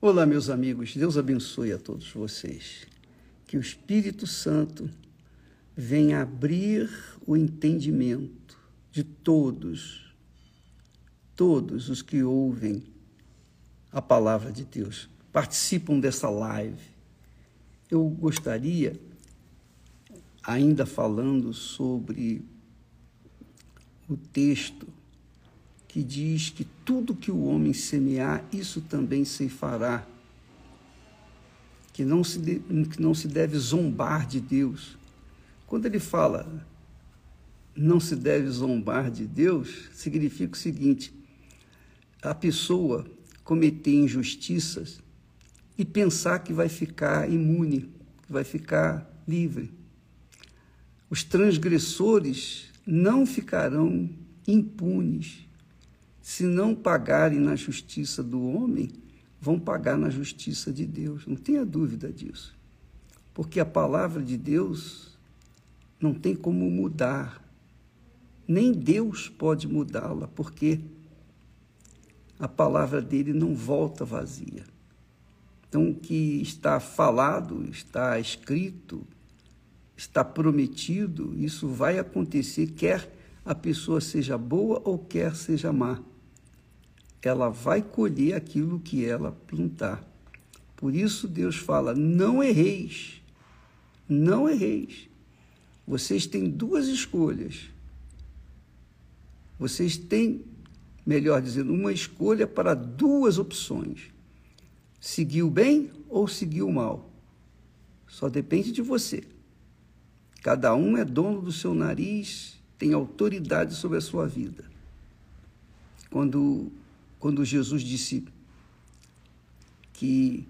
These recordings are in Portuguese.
Olá, meus amigos, Deus abençoe a todos vocês. Que o Espírito Santo venha abrir o entendimento de todos, todos os que ouvem a palavra de Deus, participam dessa live. Eu gostaria, ainda falando sobre o texto que diz que tudo que o homem semear, isso também se fará. Que não se, de, que não se deve zombar de Deus. Quando ele fala não se deve zombar de Deus, significa o seguinte: a pessoa cometer injustiças e pensar que vai ficar imune, que vai ficar livre. Os transgressores não ficarão impunes se não pagarem na justiça do homem, vão pagar na justiça de Deus. Não tenha dúvida disso. Porque a palavra de Deus não tem como mudar. Nem Deus pode mudá-la, porque a palavra dele não volta vazia. Então, o que está falado, está escrito, está prometido, isso vai acontecer, quer a pessoa seja boa ou quer seja má ela vai colher aquilo que ela plantar. Por isso Deus fala: não erreis, não erreis. Vocês têm duas escolhas. Vocês têm, melhor dizendo, uma escolha para duas opções: seguir o bem ou seguir o mal. Só depende de você. Cada um é dono do seu nariz, tem autoridade sobre a sua vida. Quando quando Jesus disse que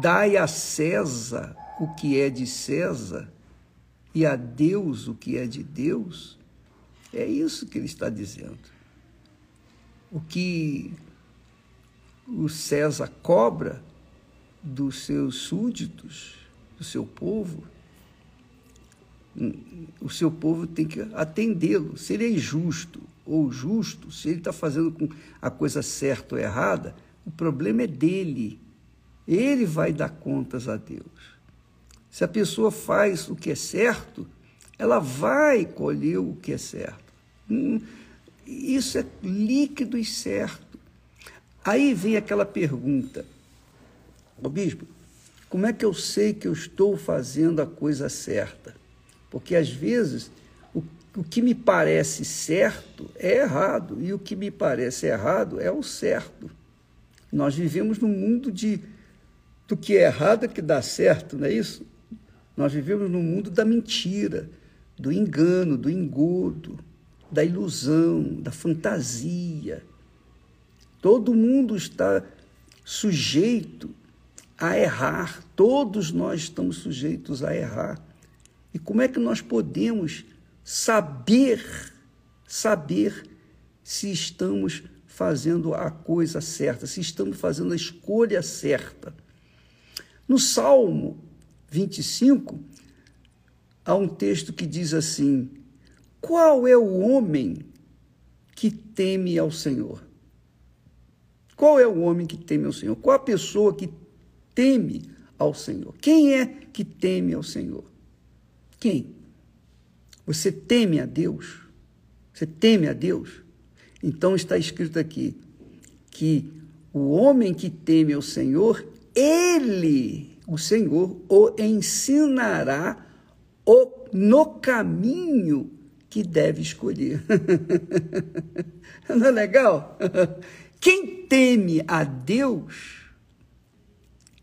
dai a César o que é de César e a Deus o que é de Deus, é isso que ele está dizendo. O que o César cobra dos seus súditos, do seu povo, o seu povo tem que atendê-lo. Se ele é injusto ou justo, se ele está fazendo com a coisa certa ou errada, o problema é dele. Ele vai dar contas a Deus. Se a pessoa faz o que é certo, ela vai colher o que é certo. Hum, isso é líquido e certo. Aí vem aquela pergunta: Ô bispo, como é que eu sei que eu estou fazendo a coisa certa? Porque às vezes o, que me parece certo é errado e o que me parece errado é o certo. Nós vivemos num mundo de do que é errado é que dá certo, não é isso? Nós vivemos num mundo da mentira, do engano, do engodo, da ilusão, da fantasia. Todo mundo está sujeito a errar, todos nós estamos sujeitos a errar. E como é que nós podemos saber, saber se estamos fazendo a coisa certa, se estamos fazendo a escolha certa? No Salmo 25, há um texto que diz assim: Qual é o homem que teme ao Senhor? Qual é o homem que teme ao Senhor? Qual a pessoa que teme ao Senhor? Quem é que teme ao Senhor? Quem? Você teme a Deus? Você teme a Deus? Então está escrito aqui que o homem que teme ao Senhor, ele, o Senhor, o ensinará o, no caminho que deve escolher. Não é legal? Quem teme a Deus,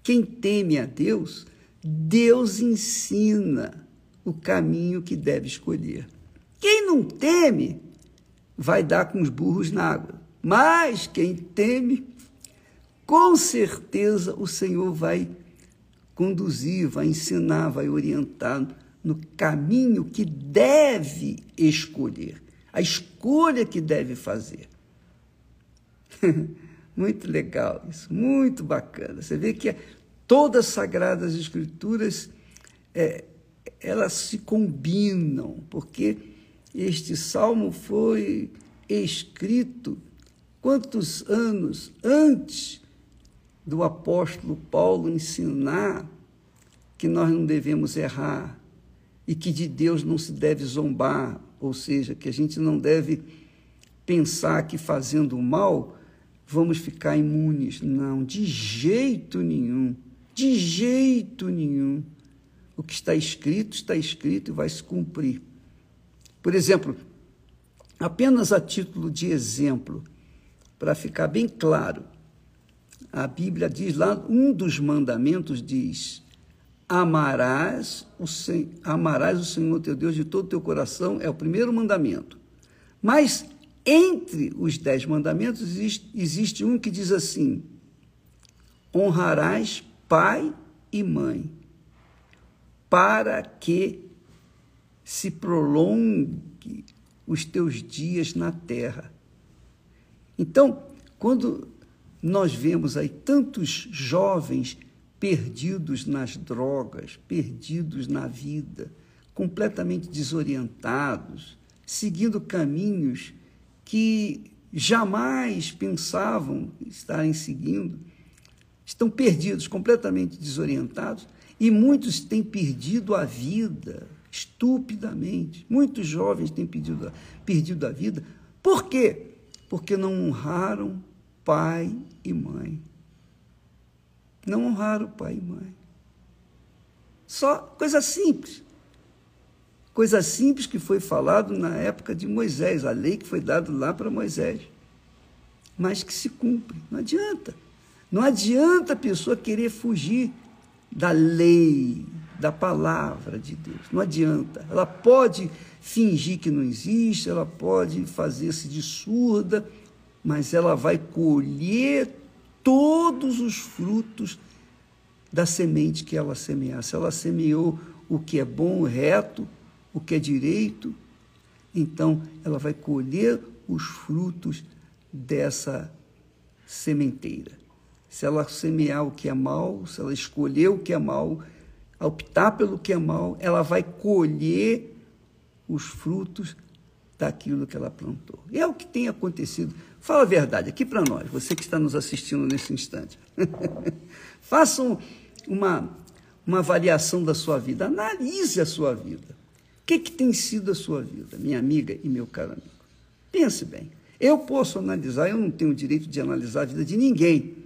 quem teme a Deus, Deus ensina o caminho que deve escolher. Quem não teme vai dar com os burros na água, mas quem teme, com certeza o Senhor vai conduzir, vai ensinar, vai orientar no caminho que deve escolher, a escolha que deve fazer. muito legal isso, muito bacana. Você vê que todas as Sagradas Escrituras é, elas se combinam, porque este salmo foi escrito quantos anos antes do apóstolo Paulo ensinar que nós não devemos errar e que de Deus não se deve zombar, ou seja, que a gente não deve pensar que fazendo mal vamos ficar imunes. Não, de jeito nenhum. De jeito nenhum. O que está escrito, está escrito e vai se cumprir. Por exemplo, apenas a título de exemplo, para ficar bem claro, a Bíblia diz lá, um dos mandamentos diz: amarás o, amarás o Senhor teu Deus de todo o teu coração, é o primeiro mandamento. Mas entre os dez mandamentos existe, existe um que diz assim: honrarás pai e mãe, para que se prolongue os teus dias na terra. Então, quando nós vemos aí tantos jovens perdidos nas drogas, perdidos na vida, completamente desorientados, seguindo caminhos que jamais pensavam estarem seguindo, estão perdidos, completamente desorientados, e muitos têm perdido a vida estupidamente. Muitos jovens têm perdido, perdido a vida. Por quê? Porque não honraram pai e mãe. Não honraram pai e mãe. Só coisa simples. Coisa simples que foi falado na época de Moisés, a lei que foi dada lá para Moisés. Mas que se cumpre. Não adianta. Não adianta a pessoa querer fugir da lei, da palavra de Deus. Não adianta. Ela pode fingir que não existe, ela pode fazer-se de surda, mas ela vai colher todos os frutos da semente que ela semear. Se ela semeou o que é bom, reto, o que é direito, então ela vai colher os frutos dessa sementeira. Se ela semear o que é mal, se ela escolher o que é mal, optar pelo que é mal, ela vai colher os frutos daquilo que ela plantou. E é o que tem acontecido. Fala a verdade aqui para nós, você que está nos assistindo nesse instante. Façam uma, uma avaliação da sua vida, analise a sua vida. O que, que tem sido a sua vida, minha amiga e meu caro amigo? Pense bem. Eu posso analisar, eu não tenho o direito de analisar a vida de ninguém,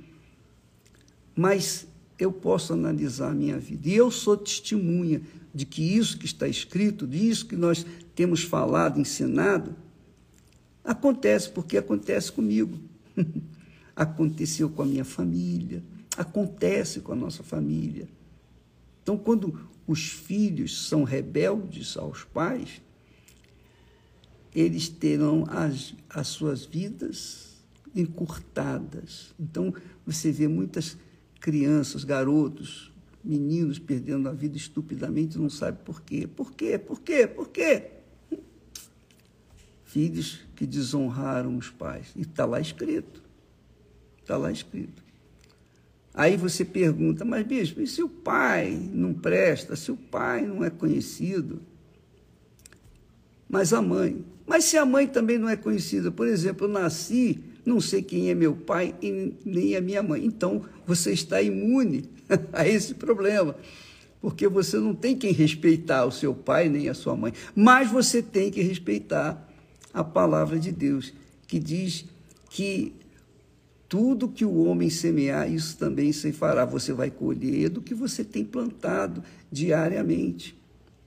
mas eu posso analisar a minha vida. E eu sou testemunha de que isso que está escrito, disso que nós temos falado, ensinado, acontece porque acontece comigo. Aconteceu com a minha família, acontece com a nossa família. Então, quando os filhos são rebeldes aos pais, eles terão as, as suas vidas encurtadas. Então, você vê muitas crianças, garotos, meninos perdendo a vida estupidamente, não sabe por quê. Por quê? Por quê? Por quê? Filhos que desonraram os pais. E está lá escrito. Está lá escrito. Aí você pergunta, mas bispo, e se o pai não presta, se o pai não é conhecido? Mas a mãe. Mas se a mãe também não é conhecida, por exemplo, eu nasci, não sei quem é meu pai e nem a minha mãe. Então você está imune a esse problema. Porque você não tem quem respeitar o seu pai nem a sua mãe, mas você tem que respeitar a palavra de Deus, que diz que tudo que o homem semear, isso também se fará. Você vai colher do que você tem plantado diariamente.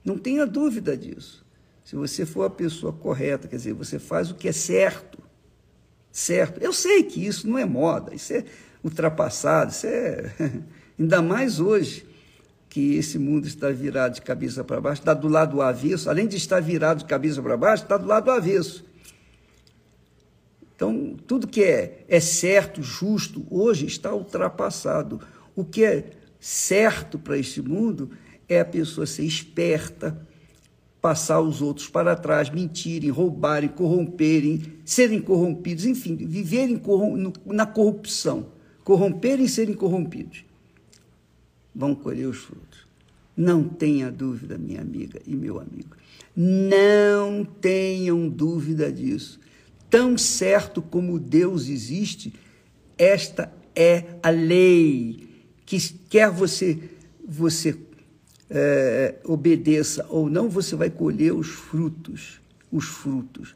Não tenha dúvida disso. Se você for a pessoa correta, quer dizer, você faz o que é certo. Certo. Eu sei que isso não é moda, isso é ultrapassado, isso é. Ainda mais hoje, que esse mundo está virado de cabeça para baixo, está do lado do avesso, além de estar virado de cabeça para baixo, está do lado do avesso. Então, tudo que é, é certo, justo, hoje está ultrapassado. O que é certo para este mundo é a pessoa ser esperta, passar os outros para trás, mentirem, roubarem, corromperem, serem corrompidos, enfim, viverem na corrupção, corromperem e serem corrompidos. Vão colher os frutos. Não tenha dúvida, minha amiga e meu amigo. Não tenham dúvida disso tão certo como Deus existe, esta é a lei que quer você você é, obedeça ou não, você vai colher os frutos, os frutos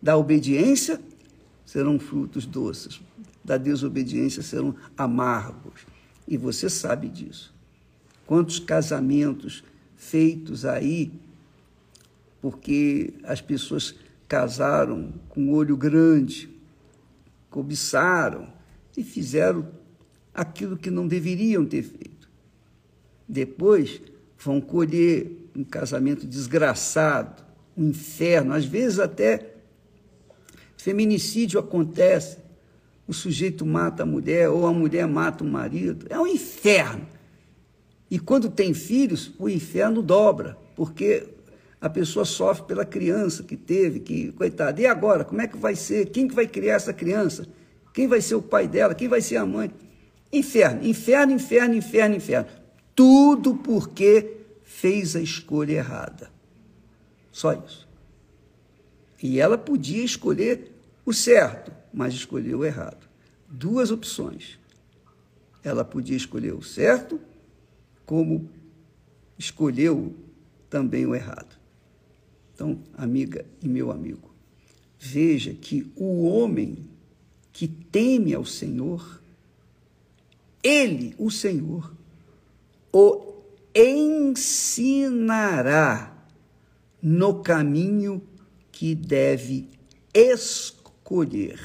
da obediência serão frutos doces, da desobediência serão amargos. E você sabe disso. Quantos casamentos feitos aí porque as pessoas casaram com olho grande, cobiçaram e fizeram aquilo que não deveriam ter feito. Depois vão colher um casamento desgraçado, um inferno, às vezes até feminicídio acontece, o sujeito mata a mulher ou a mulher mata o marido, é um inferno. E quando tem filhos, o inferno dobra, porque a pessoa sofre pela criança que teve, que, coitada, e agora? Como é que vai ser? Quem que vai criar essa criança? Quem vai ser o pai dela? Quem vai ser a mãe? Inferno, inferno, inferno, inferno, inferno. Tudo porque fez a escolha errada. Só isso. E ela podia escolher o certo, mas escolheu o errado. Duas opções. Ela podia escolher o certo, como escolheu também o errado. Então, amiga e meu amigo, veja que o homem que teme ao Senhor, ele, o Senhor, o ensinará no caminho que deve escolher.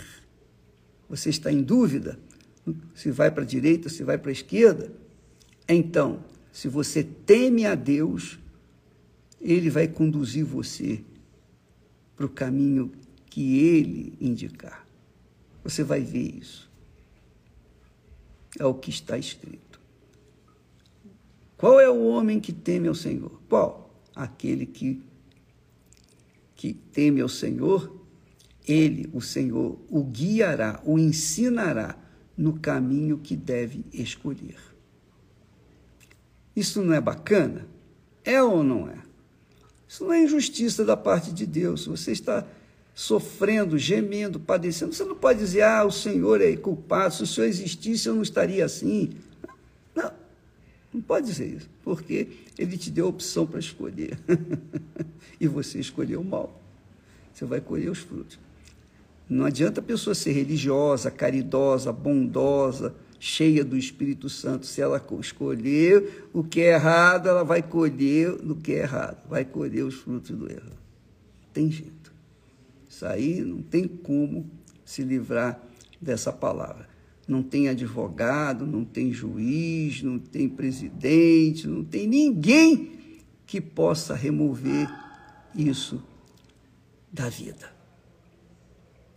Você está em dúvida se vai para a direita, se vai para a esquerda? Então, se você teme a Deus, Ele vai conduzir você para o caminho que Ele indicar. Você vai ver isso. É o que está escrito. Qual é o homem que teme ao Senhor? Qual? Aquele que, que teme ao Senhor, ele, o Senhor, o guiará, o ensinará no caminho que deve escolher. Isso não é bacana? É ou não é? Isso não é injustiça da parte de Deus. Você está sofrendo, gemendo, padecendo. Você não pode dizer, ah, o Senhor é culpado. Se o Senhor existisse, eu não estaria assim. Pode dizer isso, porque Ele te deu a opção para escolher. e você escolheu o mal. Você vai colher os frutos. Não adianta a pessoa ser religiosa, caridosa, bondosa, cheia do Espírito Santo. Se ela escolher o que é errado, ela vai colher o que é errado, vai colher os frutos do erro. Tem jeito. Isso aí não tem como se livrar dessa palavra. Não tem advogado, não tem juiz, não tem presidente, não tem ninguém que possa remover isso da vida.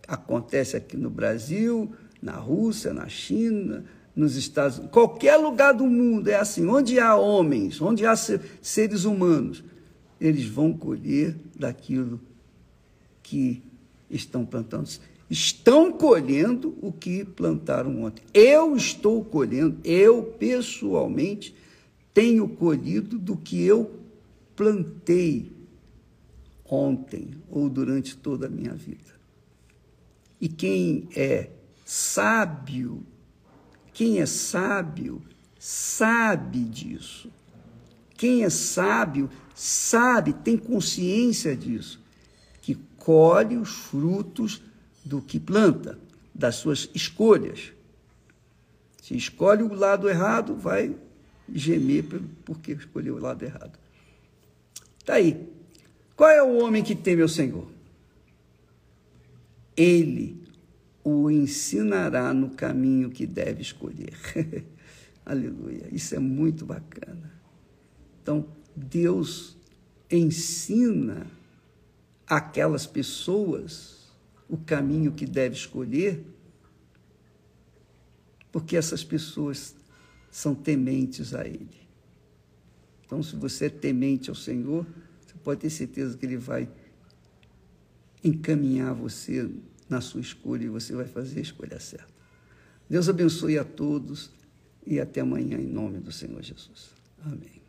Acontece aqui no Brasil, na Rússia, na China, nos Estados Unidos, qualquer lugar do mundo é assim. Onde há homens, onde há seres humanos, eles vão colher daquilo que estão plantando. Estão colhendo o que plantaram ontem. Eu estou colhendo, eu pessoalmente tenho colhido do que eu plantei ontem ou durante toda a minha vida. E quem é sábio, quem é sábio, sabe disso. Quem é sábio, sabe, tem consciência disso, que colhe os frutos do que planta, das suas escolhas. Se escolhe o lado errado, vai gemer porque escolheu o lado errado. Está aí. Qual é o homem que teme ao Senhor? Ele o ensinará no caminho que deve escolher. Aleluia. Isso é muito bacana. Então, Deus ensina aquelas pessoas o caminho que deve escolher, porque essas pessoas são tementes a Ele. Então, se você é temente ao Senhor, pode ter certeza que Ele vai encaminhar você na sua escolha e você vai fazer a escolha certa. Deus abençoe a todos e até amanhã em nome do Senhor Jesus. Amém.